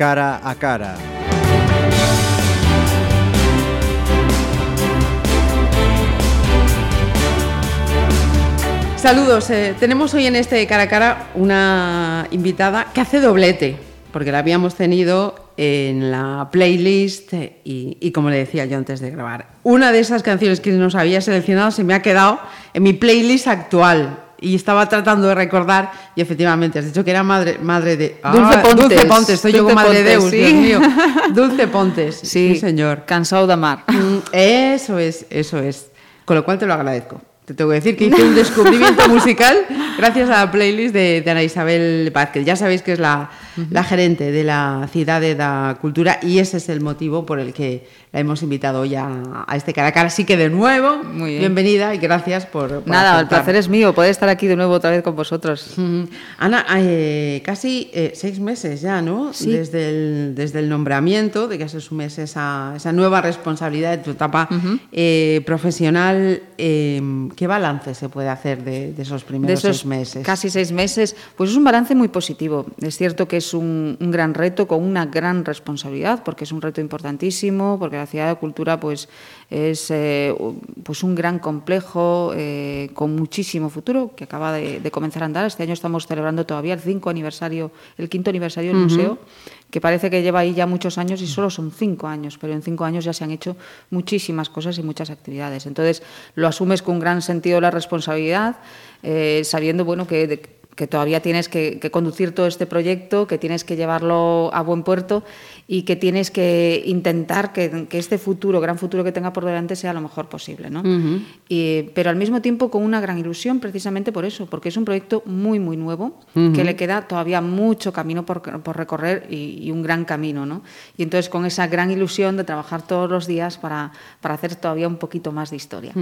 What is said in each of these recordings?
cara a cara. Saludos, eh, tenemos hoy en este cara a cara una invitada que hace doblete, porque la habíamos tenido en la playlist y, y, como le decía yo antes de grabar, una de esas canciones que nos había seleccionado se me ha quedado en mi playlist actual y estaba tratando de recordar y efectivamente has dicho que era madre madre de Dulce ah, Pontes Dulce Pontes. Estoy yo con Madre Pontes, Deus sí. Dios mío. Dulce Pontes sí, Sí, señor. Cansado de amar. Mm, eso es eso es. Con lo cual te lo agradezco. Te tengo que decir que hice un descubrimiento musical gracias a la playlist de, de Ana Isabel Vázquez. Ya sabéis que es la, la gerente de la ciudad de la cultura y ese es el motivo por el que la hemos invitado hoy a, este cara a cara así que de nuevo Muy bien. bienvenida y gracias por, por Nada, el placer es mío, poder estar aquí de nuevo otra vez con vosotros. Ana, eh, casi eh, seis meses ya, ¿no? Sí. Desde, el, desde el nombramiento, de que se asumes esa, esa nueva responsabilidad de tu etapa eh, profesional. ¿Qué balance se puede hacer de, de esos De primeros esos seis meses? casi seis meses, pues es un balance muy positivo. Es cierto que es un, un gran reto con una gran responsabilidad, porque es un reto importantísimo, porque la ciudad de cultura pues es eh, pues un gran complejo eh, con muchísimo futuro que acaba de, de comenzar a andar. Este año estamos celebrando todavía el cinco aniversario, el quinto aniversario del museo, que parece que lleva ahí ya muchos años y solo son cinco años, pero en cinco años ya se han hecho muchísimas cosas y muchas actividades. Entonces lo asumes con un gran sentido de la responsabilidad, eh, sabiendo bueno que de- que todavía tienes que, que conducir todo este proyecto, que tienes que llevarlo a buen puerto y que tienes que intentar que, que este futuro, gran futuro que tenga por delante, sea lo mejor posible. ¿no? Y- pero al mismo tiempo con una gran ilusión, precisamente por eso, porque es un proyecto muy, muy nuevo, que le queda todavía mucho camino por, por recorrer y, y un gran camino. ¿no? Y entonces con esa gran ilusión de trabajar todos los días para, para hacer todavía un poquito más de historia.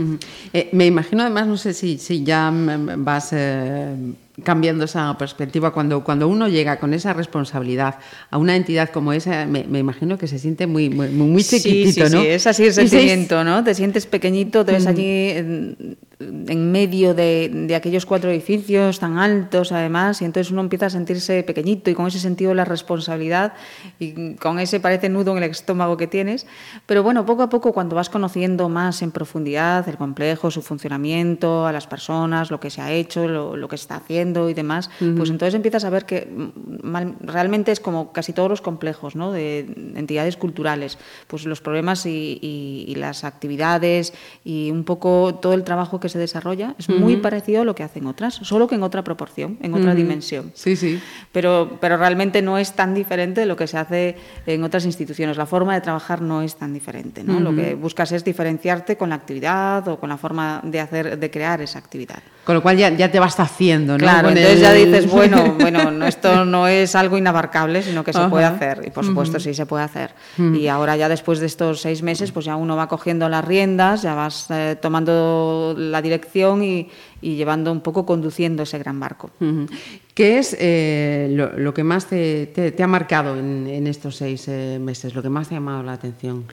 Eh, me imagino además, no sé si, si ya mm, vas eh, cambiando esa perspectiva, cuando, cuando uno llega con esa responsabilidad a una entidad como esa, me, me imagino que se siente muy, muy, muy chiquitito, sí, ¿no? Sí, es así el sentimiento, ¿no? Te sientes pequeñito, te ves allí en, medio de, de aquellos cuatro edificios tan altos, además, y entonces uno empieza a sentirse pequeñito y con ese sentido de la responsabilidad y con ese parece nudo en el estómago que tienes. Pero bueno, poco a poco, cuando vas conociendo más en profundidad el complejo, su funcionamiento, a las personas, lo que se ha hecho, lo, lo que se está haciendo y demás, pues entonces empiezas a ver que mal- realmente es como casi todos los complejos ¿no? de entidades culturales, pues los problemas y, y- y las actividades y un poco todo el trabajo que se desarrolla es muy parecido a lo que hacen otras, solo que en otra proporción, en otra dimensión. Sí, sí. Pero, pero realmente no es tan diferente de lo que se hace en otras instituciones. La forma de trabajar no es tan diferente. ¿no? Lo que buscas es diferenciarte con la actividad o con la forma de hacer, de crear esa actividad. Con lo cual ya, ya te vas haciendo, ¿no? Claro, Con entonces ya dices, bueno, bueno, no, esto no es algo inabarcable, sino que se Ajá. puede hacer. Y por supuesto sí se puede hacer. Y ahora ya después de estos seis meses, pues ya uno va cogiendo las riendas, ya vas eh, tomando la dirección y, llevando un poco conduciendo ese gran barco. ¿Qué es eh, lo, que más te, te- te ha marcado en, en estos seis eh, meses? Lo que más te ha llamado la atención.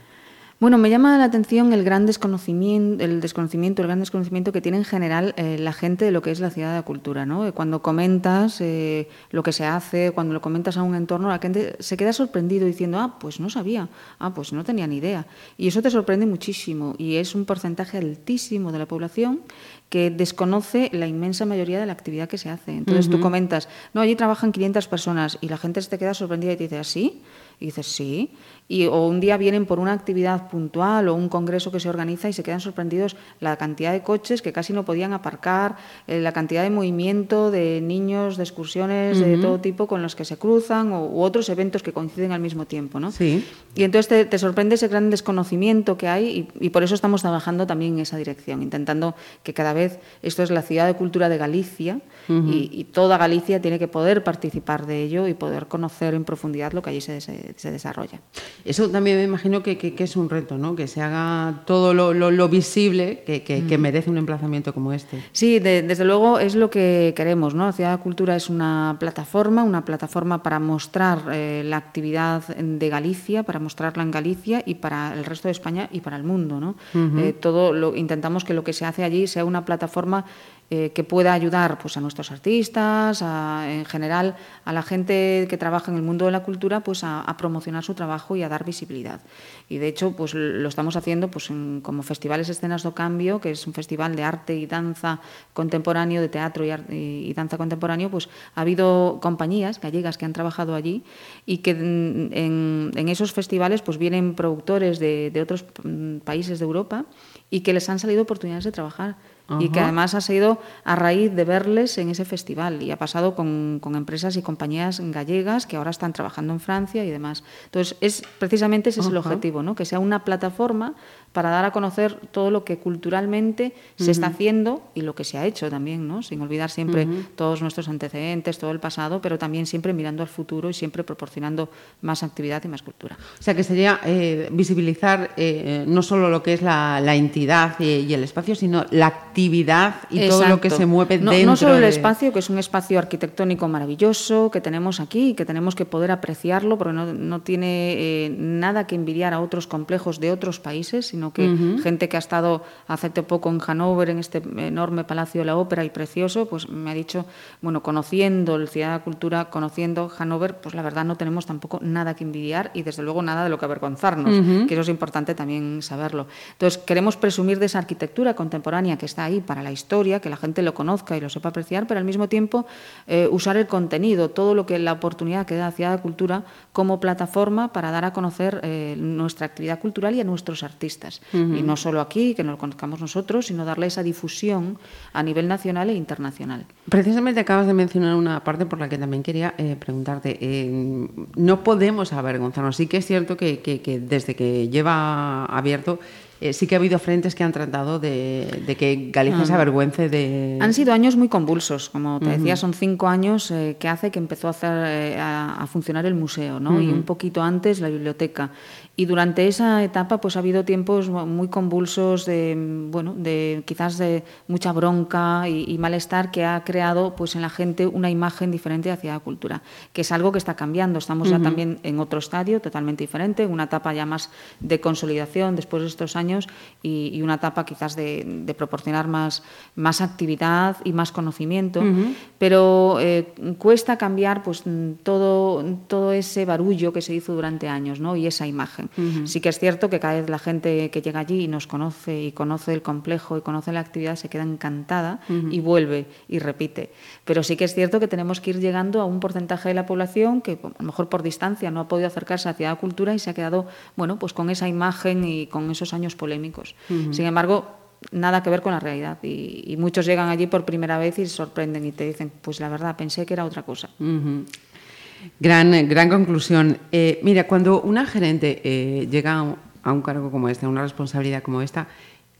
Bueno, me llama la atención el gran desconocimiento, el desconocimiento, el gran desconocimiento que tiene en general eh, la gente de lo que es la ciudad de la cultura, ¿no? Eh, Cuando comentas eh, lo que se hace, cuando lo comentas a un entorno, la gente se queda sorprendido diciendo, ah, pues no sabía, ah, pues no tenía ni idea. Y eso te sorprende muchísimo y es un porcentaje altísimo de la población que desconoce la inmensa mayoría de la actividad que se hace. Entonces tú comentas, no, allí trabajan 500 personas y la gente se te queda sorprendida y te dice, ¿así? Y dices, sí. Y, o un día vienen por una actividad puntual o un congreso que se organiza y se quedan sorprendidos la cantidad de coches que casi no podían aparcar, eh, la cantidad de movimiento de niños, de excursiones de todo tipo con los que se cruzan o, u otros eventos que coinciden al mismo tiempo. ¿no? Sí. Y entonces te, te sorprende ese gran desconocimiento que hay y, y por eso estamos trabajando también en esa dirección, intentando que cada vez esto es la ciudad de cultura de Galicia y, y toda Galicia tiene que poder participar de ello y poder conocer en profundidad lo que allí se, se- se desarrolla. Eso también me imagino que, que- que es un reto, ¿no? Que se haga todo lo, lo- lo visible que, que- que merece un emplazamiento como este. Sí, de- desde luego es lo que queremos. ¿no? Ciudad de Cultura es una plataforma, una plataforma para mostrar eh, la actividad de Galicia, para mostrarla en Galicia y para el resto de España y para el mundo. ¿no? Eh, todo lo, intentamos que lo que se hace allí sea una plataforma eh, que pueda ayudar pues, a nuestros artistas, en general a la gente que trabaja en el mundo de la cultura, pues a, promocionar su trabajo y a dar visibilidad. Y de hecho, pues lo estamos haciendo pues, como Festivales Escenas do Cambio, que es un festival de arte y danza contemporáneo, de teatro y, danza contemporáneo, pues ha habido compañías gallegas que han trabajado allí y que en, esos festivales pues vienen productores de, de otros mm, países de Europa y que les han salido oportunidades de trabajar y que además ha sido a raíz de verles en ese festival y ha pasado con, con, empresas y compañías gallegas que ahora están trabajando en Francia y demás. Entonces, es precisamente ese es el objetivo, ¿no? que sea una plataforma para dar a conocer todo lo que culturalmente se está haciendo y lo que se ha hecho también, ¿no? sin olvidar siempre todos nuestros antecedentes, todo el pasado, pero también siempre mirando al futuro y siempre proporcionando más actividad y más cultura. O sea, que sería eh, visibilizar eh, no solo lo que es la, entidad y, el espacio, sino la actividad y todo lo que se mueve no, dentro. No solo el espacio, que es un espacio arquitectónico maravilloso que tenemos aquí y que tenemos que poder apreciarlo, porque no, tiene eh, nada que envidiar a otros complejos de otros países, sino que gente que ha estado hace poco en Hannover, en este enorme Palacio de la Ópera y precioso, pues me ha dicho, bueno, conociendo el Ciudad de la Cultura, conociendo Hannover, pues la verdad no tenemos tampoco nada que envidiar y desde luego nada de lo que avergonzarnos, que eso es importante también saberlo. Entonces, queremos presumir de esa arquitectura contemporánea que está ahí para la historia, que la gente lo conozca y lo sepa apreciar, pero al mismo tiempo eh, usar el contenido, todo lo que la oportunidad que da la Ciudad de Cultura como plataforma para dar a conocer eh, nuestra actividad cultural y a nuestros artistas. Y no solo aquí, que nos lo conozcamos nosotros, sino darle esa difusión a nivel nacional e internacional. Precisamente acabas de mencionar una parte por la que también quería eh, preguntarte. Eh, no podemos avergonzarnos. Sí que es cierto que, que desde que lleva abierto eh, sí que ha habido frentes que han tratado de, que Galicia se ah. avergüence de... Han sido años muy convulsos, como te decía, son cinco años eh, que hace que empezó a, hacer, eh, a, funcionar el museo, ¿no? y un poquito antes la biblioteca. Y durante esa etapa pues ha habido tiempos muy convulsos de, bueno, de quizás de mucha bronca y, malestar que ha creado pues en la gente una imagen diferente hacia la cultura, que es algo que está cambiando. Estamos ya también en otro estadio totalmente diferente, en una etapa ya más de consolidación después de estos años y, una etapa quizás de, proporcionar más, más actividad y más conocimiento, pero eh, cuesta cambiar pues todo, todo ese barullo que se hizo durante años ¿no? y esa imagen. Sí que es cierto que cada vez la gente que llega allí y nos conoce y conoce el complejo y conoce la actividad se queda encantada y vuelve y repite. Pero sí que es cierto que tenemos que ir llegando a un porcentaje de la población que a lo mejor por distancia no ha podido acercarse hacia la cultura y se ha quedado bueno, pues con esa imagen y con esos años polémicos. Sin embargo, nada que ver con la realidad. Y, muchos llegan allí por primera vez y se sorprenden y te dicen, pues la verdad, pensé que era otra cosa. Gran, gran conclusión. Eh, mira, cuando una gerente eh, llega a un cargo como este, a una responsabilidad como esta,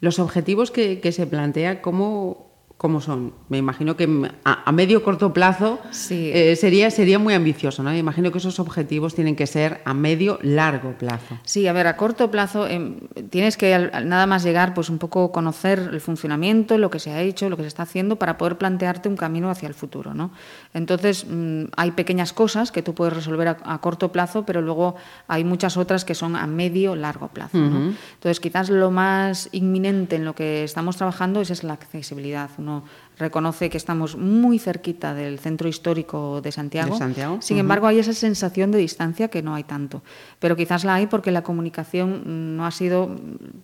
los objetivos que, que se plantea, ¿cómo, cómo son. Me imagino que a, medio corto plazo eh, sería, sería muy ambicioso, ¿no? Me imagino que esos objetivos tienen que ser a medio largo plazo. Sí, a ver, a corto plazo em, tienes que nada más llegar, pues un poco conocer el funcionamiento, lo que se ha hecho, lo que se está haciendo para poder plantearte un camino hacia el futuro, ¿no? Entonces mm, hay pequeñas cosas que tú puedes resolver a, corto plazo, pero luego hay muchas otras que son a medio largo plazo. Entonces quizás lo más inminente en lo que estamos trabajando es, es la accesibilidad uno reconoce que estamos muy cerquita del centro histórico de Santiago. Sin embargo, hay esa sensación de distancia que no hay tanto. Pero quizás la hay porque la comunicación no ha sido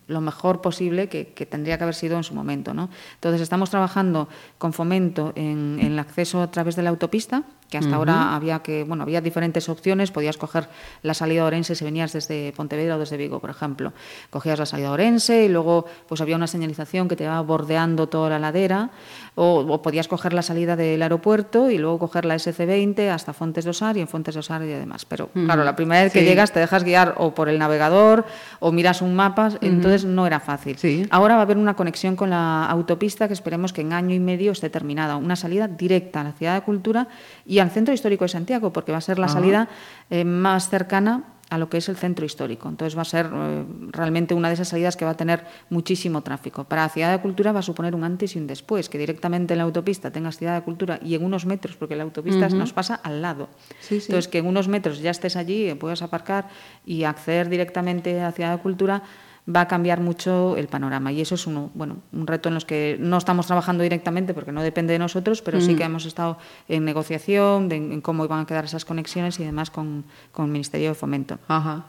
lo mejor posible que, tendría que haber sido en su momento. ¿no? Entonces, estamos trabajando con fomento en, el acceso a través de la autopista, que hasta ahora había que, bueno, había diferentes opciones, podías coger la salida Orense si venías desde Pontevedra o desde Vigo, por ejemplo. Cogías la salida Orense y luego pues había una señalización que te iba bordeando toda la ladera. O, podías coger la salida del aeropuerto y luego coger la SC20 hasta Fontes de Osar y en Fontes de Osar y demás. Pero claro, la primera vez que llegas te dejas guiar o por el navegador o miras un mapa, entonces no era fácil. Ahora va a haber una conexión con la autopista que esperemos que en año y medio esté terminada, una salida directa a la Ciudad de Cultura y al Centro Histórico de Santiago, porque va a ser la salida eh, más cercana a lo que es el centro histórico. Entonces va a ser eh, realmente una de esas salidas que va a tener muchísimo tráfico. Para Ciudad de Cultura va a suponer un antes y un después, que directamente en la autopista tengas Ciudad de Cultura y en unos metros, porque la autopista nos pasa al lado. Entonces que en unos metros ya estés allí, puedas aparcar y acceder directamente a Ciudad de Cultura va a cambiar mucho el panorama. Y eso es uno, bueno, un reto en los que no estamos trabajando directamente porque no depende de nosotros, pero sí que hemos estado en negociación en cómo iban a quedar esas conexiones y demás con, con el Ministerio de Fomento. Ajá.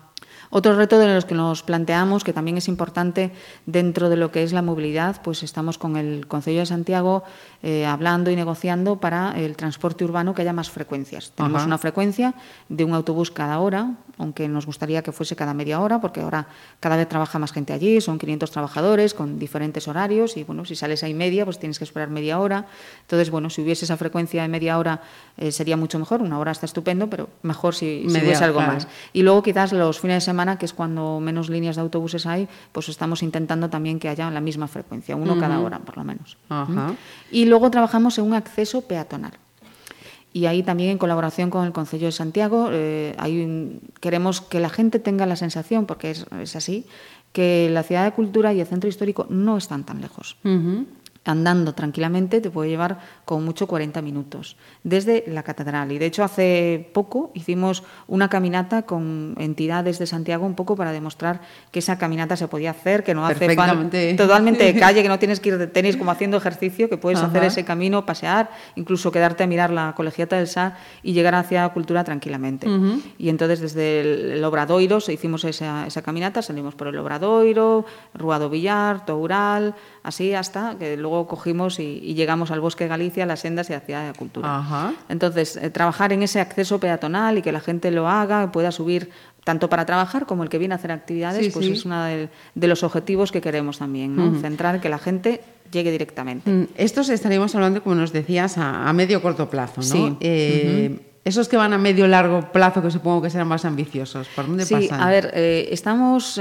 Otro reto de los que nos planteamos, que también es importante dentro de lo que es la movilidad, pues estamos con el Consejo de Santiago eh, hablando y negociando para el transporte urbano que haya más frecuencias. Tenemos una frecuencia de un autobús cada hora, aunque nos gustaría que fuese cada media hora, porque ahora cada vez trabaja más gente allí, son 500 trabajadores con diferentes horarios y bueno, si sales ahí media, pues tienes que esperar media hora. Entonces, bueno, si hubiese esa frecuencia de media hora eh, sería mucho mejor, una hora está estupendo, pero mejor si, si hubiese algo más. Y luego quizás los fines de semana, que es cuando menos líneas de autobuses hay, pues estamos intentando también que haya la misma frecuencia, uno cada hora por lo menos. Y luego trabajamos en un acceso peatonal. Y ahí también en colaboración con el Consejo de Santiago eh, queremos que la gente tenga la sensación, porque es, así, que la ciudad de cultura y el centro histórico no están tan lejos andando tranquilamente te puede llevar con mucho 40 minutos desde la catedral. Y de hecho hace poco hicimos una caminata con entidades de Santiago un poco para demostrar que esa caminata se podía hacer, que no hace totalmente de calle, que no tienes que ir de tenis como haciendo ejercicio, que puedes hacer ese camino, pasear, incluso quedarte a mirar la colegiata del SAR y llegar hacia cultura tranquilamente. Y entonces desde el, Obradoiro hicimos esa, esa caminata, salimos por el Obradoiro, Ruado Villar, Toural, así hasta que luego cogimos y, llegamos al Bosque de Galicia, a las sendas y hacia la cultura. Entonces, eh, trabajar en ese acceso peatonal y que la gente lo haga, pueda subir tanto para trabajar como el que viene a hacer actividades, pues es uno de, los objetivos que queremos también, ¿no? centrar que la gente llegue directamente. Mm, estos estaríamos hablando, como nos decías, a, medio corto plazo, ¿no? Eh, esos que van a medio largo plazo, que supongo que serán más ambiciosos, ¿por dónde sí, a ver, eh, estamos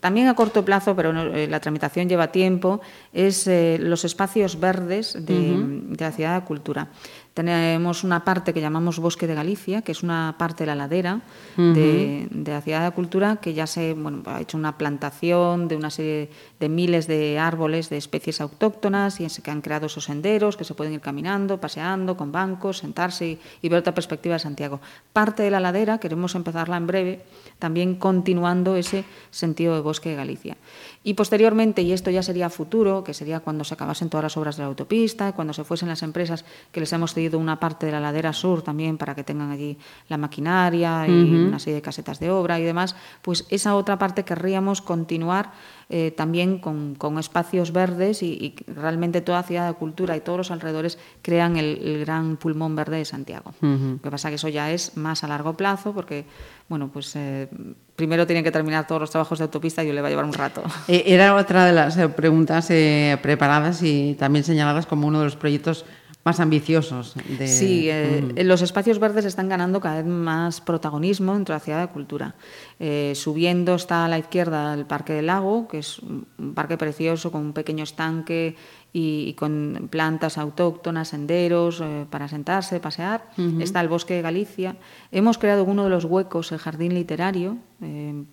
también a corto plazo, pero eh, la tramitación lleva tiempo, es eh, los espacios verdes de, la ciudad de cultura. Tenemos una parte que llamamos Bosque de Galicia, que es una parte de la ladera de, la ciudad de cultura, que ya se bueno, ha hecho una plantación de una serie de miles de árboles de especies autóctonas y que han creado esos senderos que se pueden ir caminando, paseando, con bancos, sentarse y, ver otra perspectiva de Santiago. Parte de la ladera, queremos empezarla en breve, también continuando ese sentido de Bosque de Galicia. Y posteriormente, y esto ya sería futuro, que sería cuando se acabasen todas las obras de la autopista, cuando se fuesen las empresas que les hemos cedido una parte de la ladera sur también para que tengan allí la maquinaria y una serie de casetas de obra y demás, pues esa otra parte querríamos continuar eh, también con, espacios verdes y, realmente toda ciudad de cultura y todos los alrededores crean el, gran pulmón verde de Santiago. Lo que pasa que eso ya es más a largo plazo porque, bueno, pues eh, primero tienen que terminar todos los trabajos de autopista y yo le va a llevar un rato. Eh, era otra de las preguntas preparadas y también señaladas como uno de los proyectos más ambiciosos. De... Sí, eh, mm. los espacios verdes están ganando cada vez más protagonismo dentro de la ciudad de cultura. Eh, subiendo está a la izquierda el Parque del Lago, que es un parque precioso con un pequeño estanque y, con plantas autóctonas, senderos eh, para sentarse, pasear. Está el Bosque de Galicia. Hemos creado uno de los huecos, el Jardín Literario,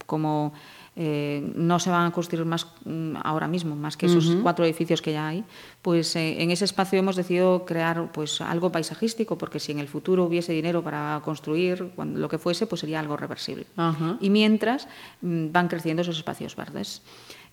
como eh, no se van a construir más mm, ahora mismo, más que esos cuatro edificios que ya hay, pues eh, en ese espacio hemos decidido crear pues algo paisajístico, porque si en el futuro hubiese dinero para construir cuando, lo que fuese, pues sería algo reversible. Y mientras mm, van creciendo esos espacios verdes.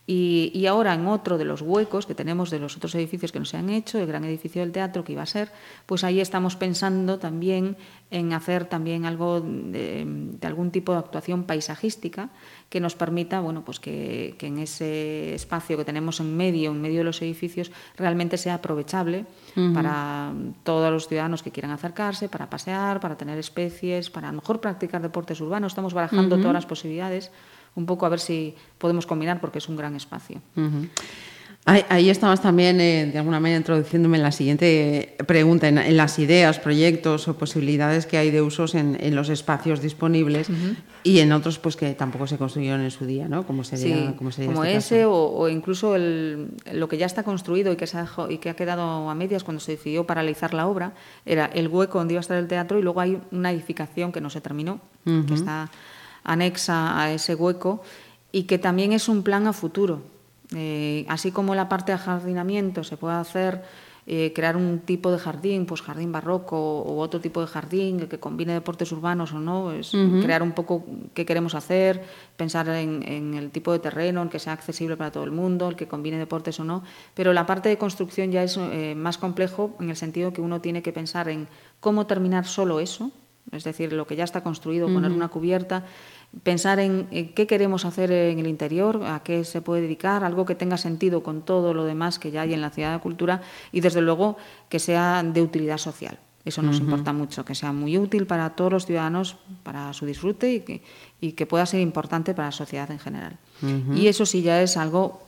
Y, ahora en otro de los huecos que tenemos de los otros edificios que no se han hecho, el gran edificio del teatro que iba a ser, pues ahí estamos pensando también en hacer también algo de, algún tipo de actuación paisajística que nos permita, bueno, pues que, en ese espacio que tenemos en medio, en medio de los edificios, realmente sea aprovechable para todos los ciudadanos que quieran acercarse, para pasear, para tener especies, para a lo mejor practicar deportes urbanos. Estamos barajando todas las posibilidades un poco a ver si podemos combinar porque es un gran espacio. Ahí, estabas también, eh, de alguna manera, introduciéndome en la siguiente pregunta, en, las ideas, proyectos o posibilidades que hay de usos en, los espacios disponibles y en otros pues que tampoco se construyeron en su día, ¿no? Como, sería, como, este ese o, incluso lo que ya está construido y que, se ha, y que ha quedado a medias cuando se decidió paralizar la obra, era el hueco donde iba a estar el teatro y luego hay una edificación que no se terminó, que está anexa a ese hueco y que también es un plan a futuro. Eh, así como la parte de jardinamiento se puede hacer eh, crear un tipo de jardín, pues jardín barroco o otro tipo de jardín que combine deportes urbanos o no, es crear un poco qué queremos hacer, pensar en, el tipo de terreno, en que sea accesible para todo el mundo, el que combine deportes o no, pero la parte de construcción ya es eh, más complejo en el sentido que uno tiene que pensar en cómo terminar solo eso, es decir, lo que ya está construido, poner una cubierta, pensar en, qué queremos hacer en el interior, a qué se puede dedicar, algo que tenga sentido con todo lo demás que ya hay en la ciudad de cultura y desde luego que sea de utilidad social. Eso nos importa mucho, que sea muy útil para todos los ciudadanos, para su disfrute y que, y que pueda ser importante para la sociedad en general. Y eso sí ya es algo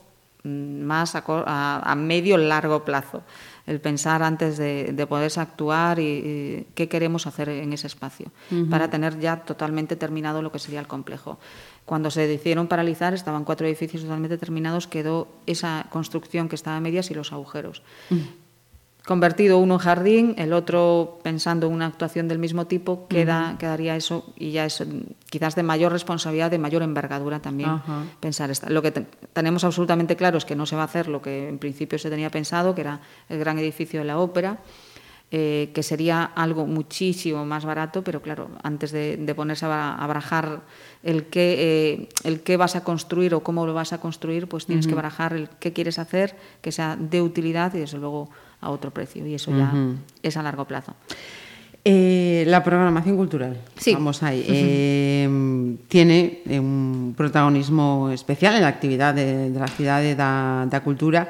mm, más a, a, a medio largo plazo el pensar antes de, de poderse actuar y, qué queremos hacer en ese espacio, para tener ya totalmente terminado lo que sería el complejo. Cuando se decidieron paralizar, estaban cuatro edificios totalmente terminados, quedó esa construcción que estaba a medias y los agujeros convertido uno en jardín, el otro pensando en una actuación del mismo tipo, queda, quedaría eso y ya es quizás de mayor responsabilidad, de mayor envergadura también pensar esta. Lo que tenemos absolutamente claro es que no se va a hacer lo que en principio se tenía pensado, que era el gran edificio de la ópera. Eh, que sería algo muchísimo más barato, pero claro, antes de, ponerse a, barajar el qué, eh, el qué vas a construir o cómo lo vas a construir, pues tienes que barajar el qué quieres hacer, que sea de utilidad y desde luego a otro precio y eso ya es a largo plazo. Eh, la programación cultural, vamos ahí, eh, tiene un protagonismo especial en la actividad de, la ciudad de la cultura.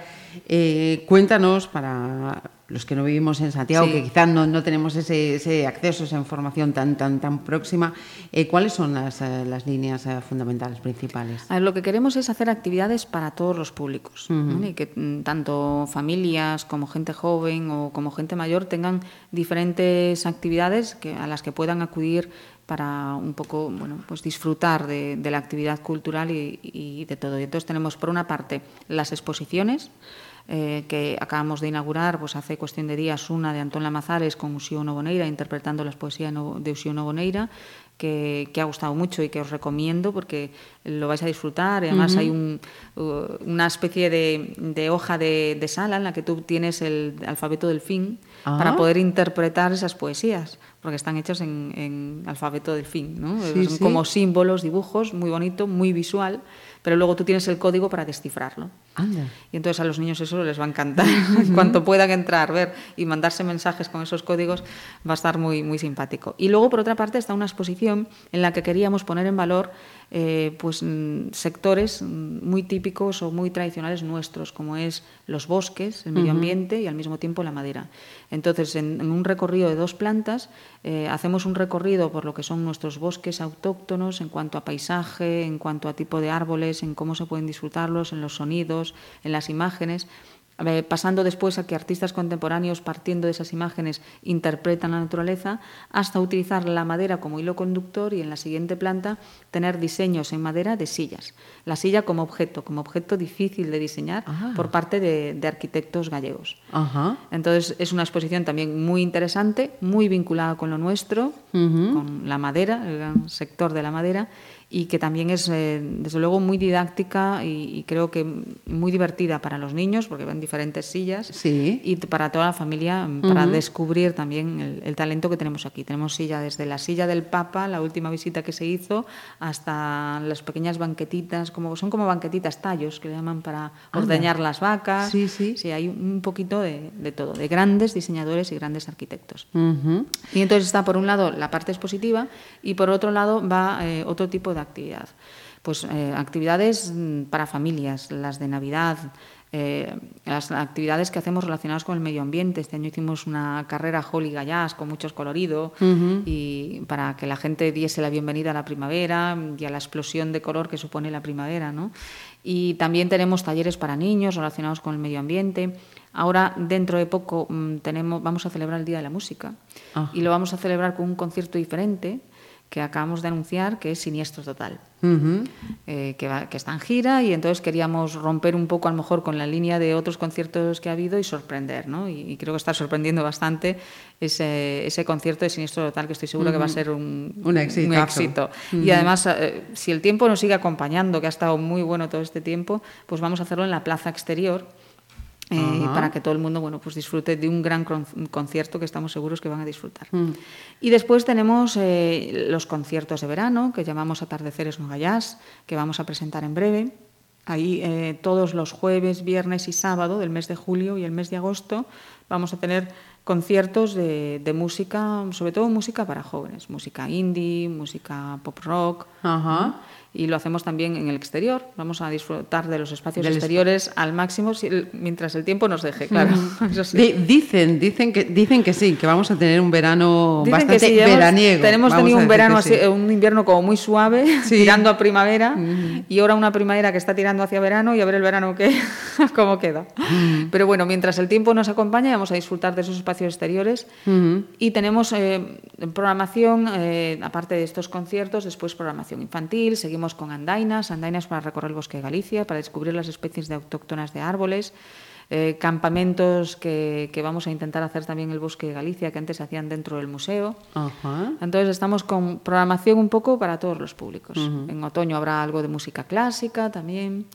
Cuéntanos para los que no vivimos en Santiago, que quizás no, no tenemos ese, ese, acceso, esa información tan, tan, tan próxima, eh, ¿cuáles son las, eh, las líneas eh, fundamentales, principales? A ver, lo que queremos es hacer actividades para todos los públicos, y que mm, tanto familias como gente joven o como gente mayor tengan diferentes actividades que, a las que puedan acudir para un poco bueno, pues disfrutar de, la actividad cultural y, y de todo. Y entonces tenemos, por una parte, las exposiciones, eh, que acabamos de inaugurar pues hace cuestión de días una de Antón Lamazares con Uxío Novoneira, interpretando las poesías de Uxío Novoneira, que, que, ha gustado mucho y que os recomiendo porque lo vais a disfrutar. Además, hay un, una especie de, de hoja de, de, sala en la que tú tienes el alfabeto del fin para poder interpretar esas poesías, porque están hechas en, en alfabeto del fin. ¿no? Son como símbolos, dibujos, muy bonito, muy visual pero luego tú tienes el código para descifrarlo. Y entonces a los niños eso les va a encantar. Cuanto puedan entrar, ver y mandarse mensajes con esos códigos, va a estar muy, muy simpático. Y luego, por otra parte, está una exposición en la que queríamos poner en valor eh, pues, mm, sectores mm, muy típicos o muy tradicionales nuestros, como es los bosques, el medio ambiente y al mismo tiempo la madera. Entonces, en, un recorrido de dos plantas, eh, hacemos un recorrido por lo que son nuestros bosques autóctonos en cuanto a paisaje, en cuanto a tipo de árboles, en cómo se pueden disfrutarlos, en los sonidos, en las imágenes pasando después a que artistas contemporáneos, partiendo de esas imágenes, interpretan la naturaleza, hasta utilizar la madera como hilo conductor y en la siguiente planta tener diseños en madera de sillas. La silla como objeto, como objeto difícil de diseñar ah. por parte de, arquitectos gallegos. Entonces es una exposición también muy interesante, muy vinculada con lo nuestro, con la madera, el gran sector de la madera y que también es, eh, desde luego, muy didáctica y, creo que muy divertida para los niños, porque ven diferentes sillas, y para toda la familia, para descubrir también el, talento que tenemos aquí. Tenemos silla desde la silla del Papa, la última visita que se hizo, hasta las pequeñas banquetitas, como son como banquetitas tallos, que le llaman para ordeñar las vacas. Sí, sí. Sí, hay un poquito de, todo, de grandes diseñadores y grandes arquitectos. Y entonces está, por un lado, la parte expositiva y, por otro lado, va eh, otro tipo de actividad. Pues eh, actividades mm, para familias, las de Navidad, eh, las actividades que hacemos relacionadas con el medio ambiente. Este año hicimos una carrera Holly Gallas con mucho colorido y para que la gente diese la bienvenida a la primavera y a la explosión de color que supone la primavera. ¿no? Y también tenemos talleres para niños relacionados con el medio ambiente. Ahora, dentro de poco, mm, tenemos, vamos a celebrar el Día de la Música y lo vamos a celebrar con un concierto diferente que acabamos de anunciar, que es Siniestro Total, eh, que, está en gira y entonces queríamos romper un poco a lo mejor con la línea de otros conciertos que ha habido y sorprender, ¿no? Y, creo que está sorprendiendo bastante ese, ese, concierto de Siniestro Total, que estoy seguro que va a ser un, un, éxito. Y además, eh, si el tiempo nos sigue acompañando, que ha estado muy bueno todo este tiempo, pues vamos a hacerlo en la plaza exterior eh, para que todo el mundo bueno, pues disfrute de un gran concierto que estamos seguros que van a disfrutar. Mm. Y después tenemos eh, los conciertos de verano, que llamamos Atardeceres Nogayás, que vamos a presentar en breve. Ahí eh, todos los jueves, viernes y sábado del mes de julio y el mes de agosto vamos a tener conciertos de, de música, sobre todo música para jóvenes, música indie, música pop rock. Y lo hacemos también en el exterior. Vamos a disfrutar de los espacios exteriores al máximo mientras el tiempo nos deje, claro. Dicen, dicen que dicen que sí, que vamos a tener un verano bastante veraniego. Tenemos tenido un verano un invierno como muy suave, tirando a primavera y ahora una primavera que está tirando hacia verano y a ver el verano que cómo queda. Pero bueno, mientras el tiempo nos acompaña, vamos a disfrutar de esos espacios exteriores y tenemos eh, programación eh, aparte de estos conciertos, después programación infantil, seguimos con andainas, andainas para recorrer el bosque de Galicia, para descubrir las especies de autóctonas de árboles, eh, campamentos que, vamos a intentar hacer también en el bosque de Galicia, que antes se hacían dentro del museo. Entonces estamos con programación un poco para todos los públicos. En otoño habrá algo de música clásica también.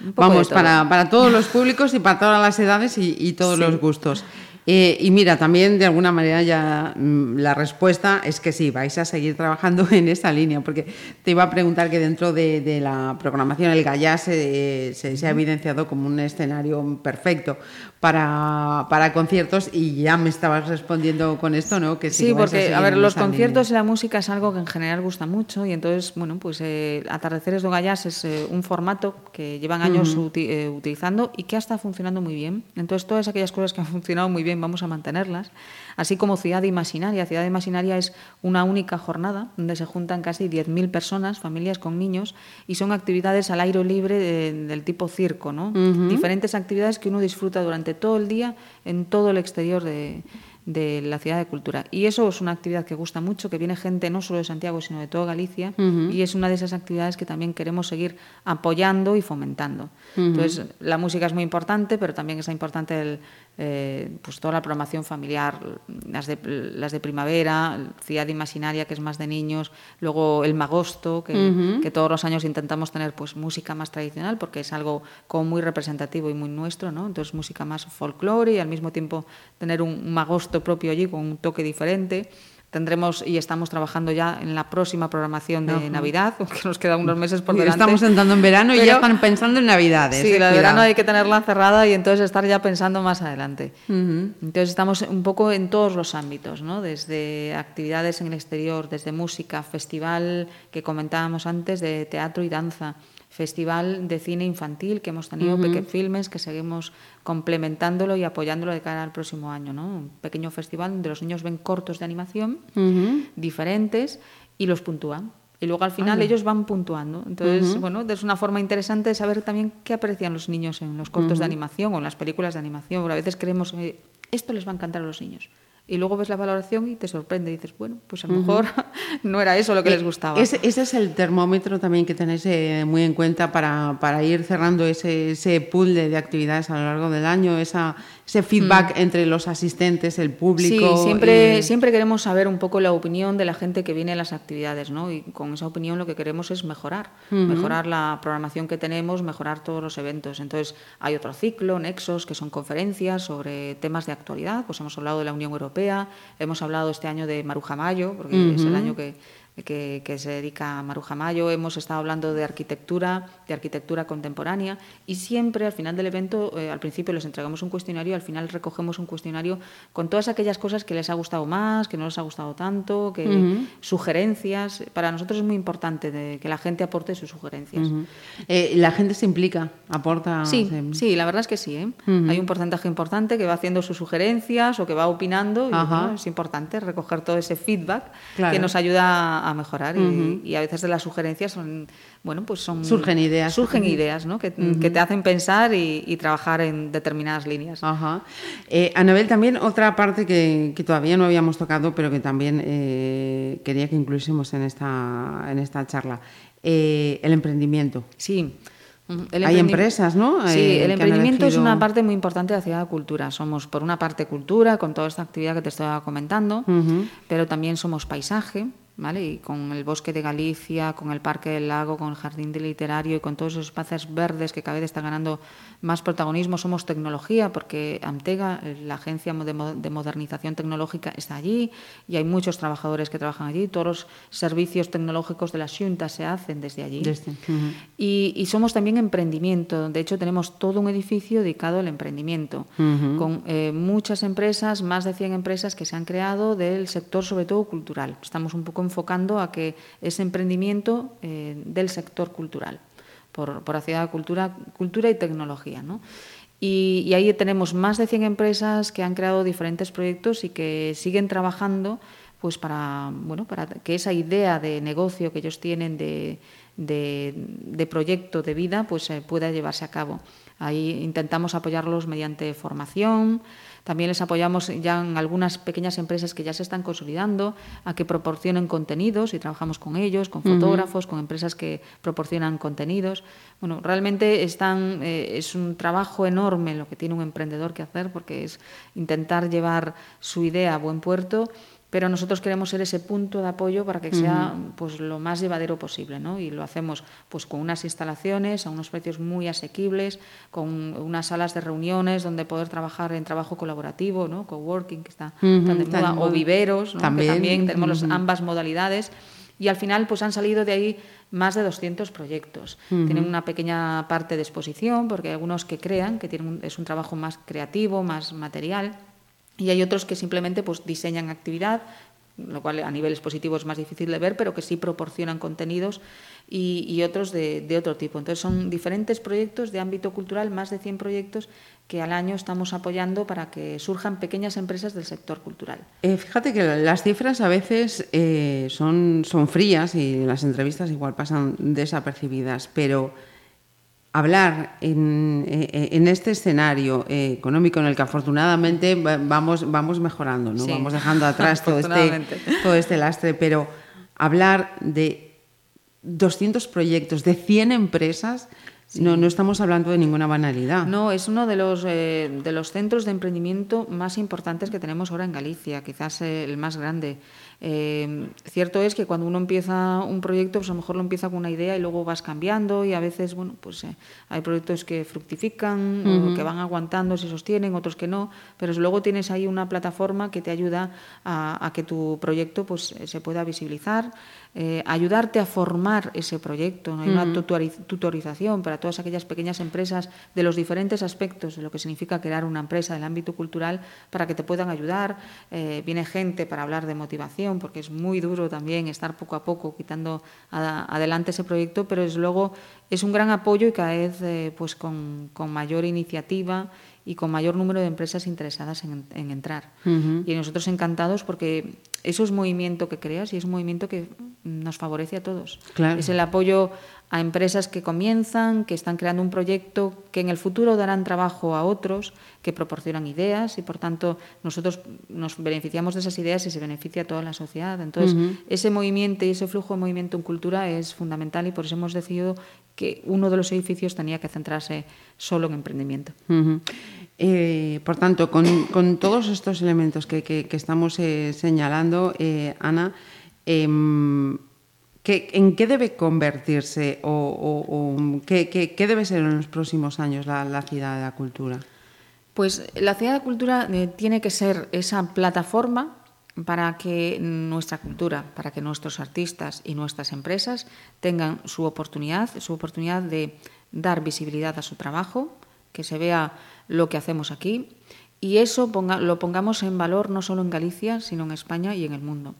Vamos, para, para, todos los públicos y para todas las edades y, todos los gustos. Eh, y mira, también de alguna manera ya mm, la respuesta es que sí, vais a seguir trabajando en esa línea, porque te iba a preguntar que dentro de, la programación el Gallá se, se, ha evidenciado como un escenario perfecto para, para, conciertos y ya me estabas respondiendo con esto, ¿no? Que sí, porque, a, ver, los conciertos y la música es algo que en general gusta mucho y entonces, bueno, pues eh, Atardeceres de Gallás es eh, un formato que llevan años utilizando y que ha estado funcionando muy bien. Entonces, todas aquellas cosas que han funcionado muy bien vamos a mantenerlas. Así como Ciudad Imaginaria. Ciudad Imaginaria es una única jornada donde se juntan casi 10.000 personas, familias con niños, y son actividades al aire libre del tipo circo, ¿no? Diferentes actividades que uno disfruta durante todo el día en todo el exterior de, de la ciudad de cultura. Y eso es una actividad que gusta mucho, que viene gente no solo de Santiago, sino de toda Galicia, y es una de esas actividades que también queremos seguir apoyando y fomentando. Entonces, la música es muy importante, pero también es importante el, eh, pues toda la programación familiar, las de, las de primavera, Ciudad Imaginaria, que es más de niños, luego el Magosto, que, que, todos los años intentamos tener pues música más tradicional, porque es algo como muy representativo y muy nuestro, ¿no? Entonces, música más folclore y al mismo tiempo tener un Magosto propio allí con un toque diferente. Tendremos y estamos trabajando ya en la próxima programación de Navidad, que nos quedan unos meses por delante. Estamos entrando en verano y ya están pensando en Navidades. Sí, la de verano hay que tenerla cerrada y entonces estar ya pensando más adelante. Entonces estamos un poco en todos los ámbitos, ¿no? desde actividades en el exterior, desde música, festival que comentábamos antes, de teatro y danza festival de cine infantil que hemos tenido, uh Filmes, que seguimos complementándolo y apoyándolo de cara al próximo año. ¿no? Un pequeño festival donde los niños ven cortos de animación diferentes y los puntúan. Y luego al final ellos van puntuando. Entonces, bueno, es una forma interesante de saber también qué aprecian los niños en los cortos de animación o en las películas de animación. a veces creemos que esto les va a encantar a los niños y luego ves la valoración y te sorprende. Y dices, bueno, pues a lo mejor no era eso lo que les gustaba. Ese, ese, es el termómetro también que tenéis eh, muy en cuenta para, para ir cerrando ese, ese pool de, de, actividades a lo largo del año, esa, ese feedback mm. entre los asistentes, el público. Sí, siempre, siempre queremos saber un poco la opinión de la gente que viene a las actividades, ¿no? Y con esa opinión lo que queremos es mejorar, mejorar la programación que tenemos, mejorar todos los eventos. Entonces, hay otro ciclo, Nexos, que son conferencias sobre temas de actualidad, pues hemos hablado de la Unión Europea, hemos hablado este año de Maruja Mayo, porque es el año que que, se dedica a Maruja Mayo, hemos estado hablando de arquitectura, de arquitectura contemporánea y siempre al final del evento, eh, al principio les entregamos un cuestionario, al final recogemos un cuestionario con todas aquellas cosas que les ha gustado más, que no les ha gustado tanto, que sugerencias. Para nosotros es muy importante de, que la gente aporte sus sugerencias. Eh, la gente se implica, aporta. Sí, sí, la verdad es que sí. ¿eh? Hay un porcentaje importante que va haciendo sus sugerencias o que va opinando y es importante recoger todo ese feedback que nos ayuda a a mejorar y, a veces de las sugerencias son, bueno, pues son... Surgen ideas. Surgen ideas, ¿no? Que, te hacen pensar y, trabajar en determinadas líneas. Ajá. Eh, Anabel, también otra parte que, todavía no habíamos tocado, pero que también eh, quería que incluyésemos en esta, en esta charla, eh, el emprendimiento. Sí. Hay empresas, ¿no? Sí, eh, el emprendimiento es una parte muy importante de la ciudad de cultura. Somos, por una parte, cultura, con toda esta actividad que te estaba comentando, pero también somos paisaje, ¿vale? Y con el Bosque de Galicia, con el Parque del Lago, con el Jardín del Literario y con todos esos espacios verdes que cada vez están ganando más protagonismo, somos tecnología, porque Amtega, la agencia de modernización tecnológica, está allí y hay muchos trabajadores que trabajan allí. Todos los servicios tecnológicos de la Junta se hacen desde allí. y, somos también emprendimiento. De hecho, tenemos todo un edificio dedicado al emprendimiento, con eh, muchas empresas, más de 100 empresas que se han creado del sector, sobre todo cultural. Estamos un poco enfocando a que ese emprendimiento eh, del sector cultural, por, por la cultura, cultura y tecnología. ¿no? Y, y, ahí tenemos más de 100 empresas que han creado diferentes proyectos y que siguen trabajando pues para, bueno, para que esa idea de negocio que ellos tienen de, de, de proyecto de vida pues eh, pueda llevarse a cabo. Ahí intentamos apoyarlos mediante formación, también les apoyamos ya en algunas pequeñas empresas que ya se están consolidando a que proporcionen contenidos y trabajamos con ellos, con fotógrafos, con empresas que proporcionan contenidos. Bueno, realmente están, eh, es un trabajo enorme lo que tiene un emprendedor que hacer porque es intentar llevar su idea a buen puerto pero nosotros queremos ser ese punto de apoyo para que sea pues lo más llevadero posible, ¿no? Y lo hacemos pues con unas instalaciones a unos precios muy asequibles, con unas salas de reuniones donde poder trabajar en trabajo colaborativo, ¿no? Coworking que está tan de moda, o viveros, también, que también. tenemos ambas modalidades. Y al final pues han salido de ahí más de 200 proyectos. Tienen una pequeña parte de exposición porque hay algunos que crean que tienen es un trabajo más creativo, más material y hay otros que simplemente pues, diseñan actividad, lo cual a nivel expositivo es más difícil de ver, pero que sí proporcionan contenidos y, otros de, otro tipo. Entonces son diferentes proyectos de ámbito cultural, más de 100 proyectos que al año estamos apoyando para que surjan pequeñas empresas del sector cultural. Eh, fíjate que las cifras a veces eh, son, son frías y las entrevistas igual pasan desapercibidas, pero hablar en, eh, en, este escenario eh, económico en el que afortunadamente vamos, vamos mejorando, ¿no? vamos dejando atrás todo este, todo este lastre, pero hablar de 200 proyectos, de 100 empresas, no, no estamos hablando de ninguna banalidad. No, es uno de los, eh, de los centros de emprendimiento más importantes que tenemos ahora en Galicia, quizás el más grande. Eh, cierto es que cuando uno empieza un proyecto, pues a lo mejor lo empieza con una idea y luego vas cambiando y a veces, bueno, pues eh, hay proyectos que fructifican, o que van aguantando, se sostienen, otros que no, pero luego tienes ahí una plataforma que te ayuda a, que tu proyecto pues se pueda visibilizar, eh, ayudarte a formar ese proyecto. Hay una tutorización para todas aquellas pequeñas empresas de los diferentes aspectos de lo que significa crear una empresa del ámbito cultural para que te puedan ayudar. viene gente para hablar de motivación porque es muy duro también estar poco a poco quitando adelante ese proyecto, pero es luego es un gran apoyo y cada vez eh, pues con, mayor iniciativa y con mayor número de empresas interesadas en, entrar. Y nosotros encantados porque eso es movimiento que creas y es un movimiento que nos favorece a todos. Es el apoyo a empresas que comienzan, que están creando un proyecto que en el futuro darán trabajo a otros, que proporcionan ideas y por tanto nosotros nos beneficiamos de esas ideas y se beneficia a toda la sociedad. Entonces, ese movimiento y ese flujo de movimiento en cultura es fundamental y por eso hemos decidido que uno de los edificios tenía que centrarse solo en emprendimiento. Eh, por tanto, con, todos estos elementos que, estamos eh, señalando, eh, Ana, ¿En qué debe convertirse o, qué, debe ser en los próximos años la, ciudad de la cultura? Pues la ciudad de la cultura eh, tiene que ser esa plataforma para que nuestra cultura, para que nuestros artistas y nuestras empresas tengan su oportunidad, su oportunidad de dar visibilidad a su trabajo, que se vea lo que hacemos aquí y eso lo pongamos en valor no solo en Galicia, sino en España y en el mundo.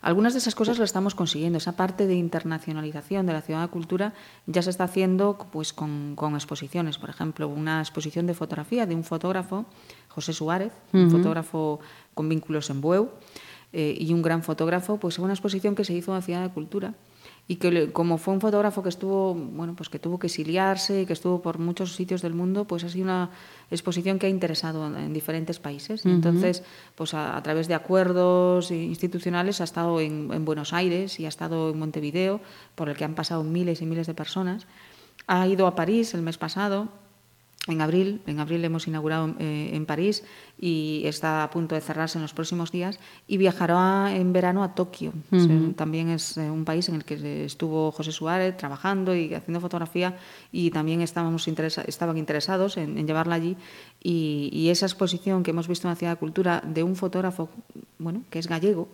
Algunas de esas cosas lo estamos consiguiendo. Esa parte de internacionalización de la ciudad de cultura ya se está haciendo pues, con, exposiciones. Por ejemplo, una exposición de fotografía de un fotógrafo, José Suárez, un fotógrafo con vínculos en Bueu, eh, y un gran fotógrafo, pues una exposición que se hizo en la ciudad de cultura y que como fue un fotógrafo que estuvo bueno pues que tuvo que exiliarse y que estuvo por muchos sitios del mundo pues ha sido una exposición que ha interesado en diferentes países. Entonces pues a, través de acuerdos institucionales ha estado en, Buenos Aires y ha estado en Montevideo por el que han pasado miles y miles de personas. Ha ido a París el mes pasado en abril. En abril hemos inaugurado eh, en París y está a punto de cerrarse en los próximos días. Y viajará en verano a Tokio. también es eh, un país en el que estuvo José Suárez trabajando y haciendo fotografía y también estábamos estaban interesados en, llevarla allí. Y, esa exposición que hemos visto en la Ciudad de Cultura de un fotógrafo bueno, que es gallego,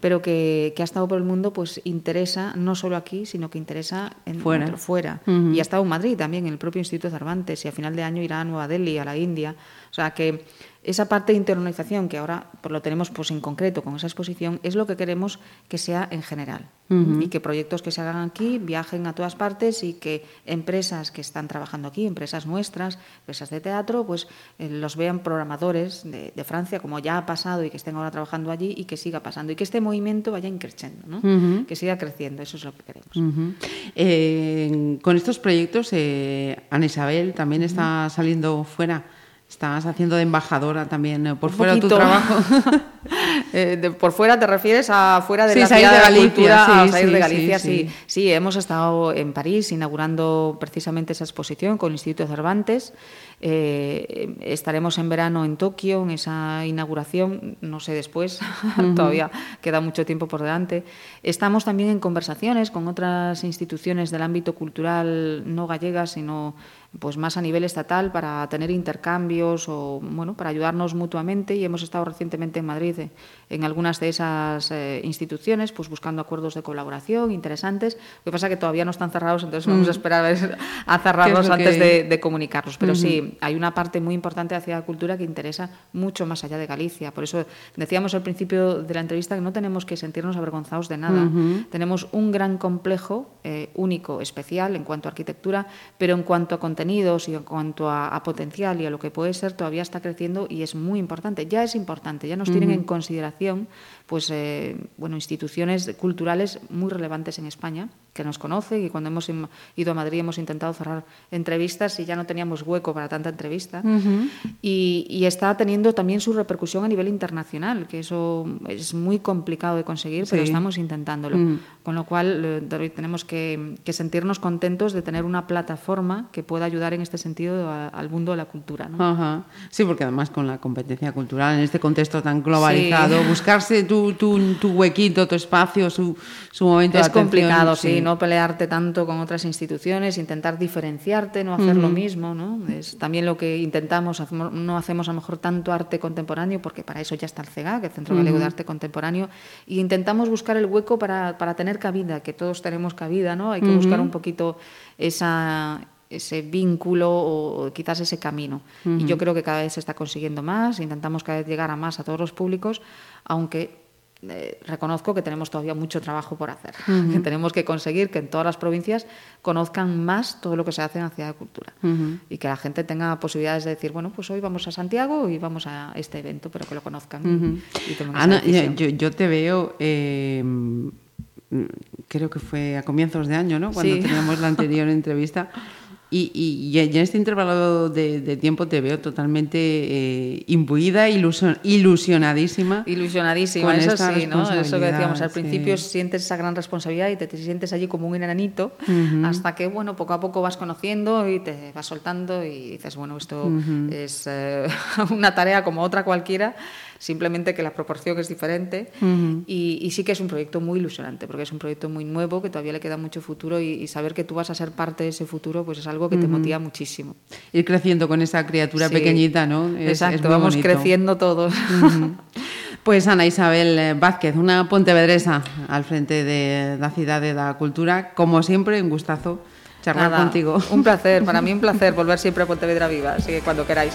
pero que, ha estado por el mundo, pues interesa no solo aquí, sino que interesa en fuera. fuera. Y ha estado en Madrid también, en el propio Instituto Cervantes, y a final de año irá a Nueva Delhi, a la India. O sea que esa parte de internalización que ahora pues, lo tenemos pues, en concreto con esa exposición es lo que queremos que sea en general. Y que proyectos que se hagan aquí viajen a todas partes y que empresas que están trabajando aquí, empresas nuestras, empresas de teatro, pues eh, los vean programadores de, Francia como ya ha pasado y que estén ahora trabajando allí y que siga pasando. Y que este movimiento vaya increciendo, ¿no? que siga creciendo, eso es lo que queremos. Eh, con estos proyectos, eh, Ana Isabel también está saliendo fuera Estabas haciendo de embajadora también eh, por fuera de tu trabajo. Eh, por fuera te refieres a fuera de la ciudad de, Galicia, sí, a salir de Galicia, sí, sí, hemos estado en París inaugurando precisamente esa exposición con el Instituto Cervantes. Eh, estaremos en verano en Tokio en esa inauguración, no sé después, todavía queda mucho tiempo por delante. Estamos también en conversaciones con otras instituciones del ámbito cultural no gallegas, sino pues más a nivel estatal para tener intercambios o bueno para ayudarnos mutuamente. Y hemos estado recientemente en Madrid eh, en algunas de esas eh, instituciones pues buscando acuerdos de colaboración interesantes. Lo que pasa es que todavía no están cerrados entonces vamos a mm. esperar a, cerrarlos antes de, comunicarlos. Pero sí hay una parte muy importante hacia la cultura que interesa mucho más allá de Galicia. Por eso decíamos al principio de la entrevista que no tenemos que sentirnos avergonzados de nada. Tenemos un gran complejo eh, único especial en cuanto a arquitectura pero en cuanto a y en cuanto a, potencial y a lo que puede ser, todavía está creciendo y es muy importante. Ya es importante, ya nos tienen en consideración pues eh, bueno, instituciones culturales muy relevantes en España, que nos conocen y cuando hemos ido a Madrid hemos intentado cerrar entrevistas y ya no teníamos hueco para tanta entrevista. y, está teniendo también su repercusión a nivel internacional, que eso es muy complicado de conseguir, pero estamos intentándolo. Con lo cual, eh, tenemos que, sentirnos contentos de tener una plataforma que pueda ayudar en este sentido al mundo de la cultura. ¿no? Sí, porque además con la competencia cultural, en este contexto tan globalizado, buscarse tu tu, huequito, tu espacio, su, su momento es de atención. complicado, sí. no pelearte tanto con otras instituciones, intentar diferenciarte, no hacer lo mismo, ¿no? Es también lo que intentamos, no hacemos a lo mejor tanto arte contemporáneo, porque para eso ya está el CEGA, el Centro Galego de Arte Contemporáneo, y intentamos buscar el hueco para, para tener cabida, que todos tenemos cabida, ¿no? Hay que buscar un poquito esa ese vínculo o, quizás ese camino. Y yo creo que cada vez se está consiguiendo más, intentamos cada vez llegar a más a todos los públicos, aunque eh, reconozco que tenemos todavía mucho trabajo por hacer, que tenemos que conseguir que en todas las provincias conozcan más todo lo que se hace en la ciudad de cultura y que la gente tenga posibilidades de decir, bueno, pues hoy vamos a Santiago y vamos a este evento, pero que lo conozcan. Ana, yo, te veo... Eh, creo que fue a comienzos de año, ¿no? Cuando teníamos la anterior entrevista. Y, y, en este intervalo de, tiempo te veo totalmente eh, imbuida, ilusionadísima. Ilusionadísima, eso sí, ¿no? Eso que decíamos, al principio sientes esa gran responsabilidad y te, sientes allí como un enanito, hasta que, bueno, poco a poco vas conociendo y te vas soltando y dices, bueno, esto es eh, una tarea como otra cualquiera simplemente que la proporción es diferente y, sí que es un proyecto muy ilusionante, porque es un proyecto muy nuevo, que todavía le queda mucho futuro y, saber que tú vas a ser parte de ese futuro, pues es algo que te motiva muchísimo. Ir creciendo con esa criatura pequeñita, ¿no? Exacto, vamos creciendo todos. Pues Ana Isabel eh, Vázquez, una pontevedresa al frente de la ciudad de la cultura. Como siempre, un gustazo charlar contigo. Un placer, para mí un placer volver siempre a Pontevedra Viva, así que cuando queráis.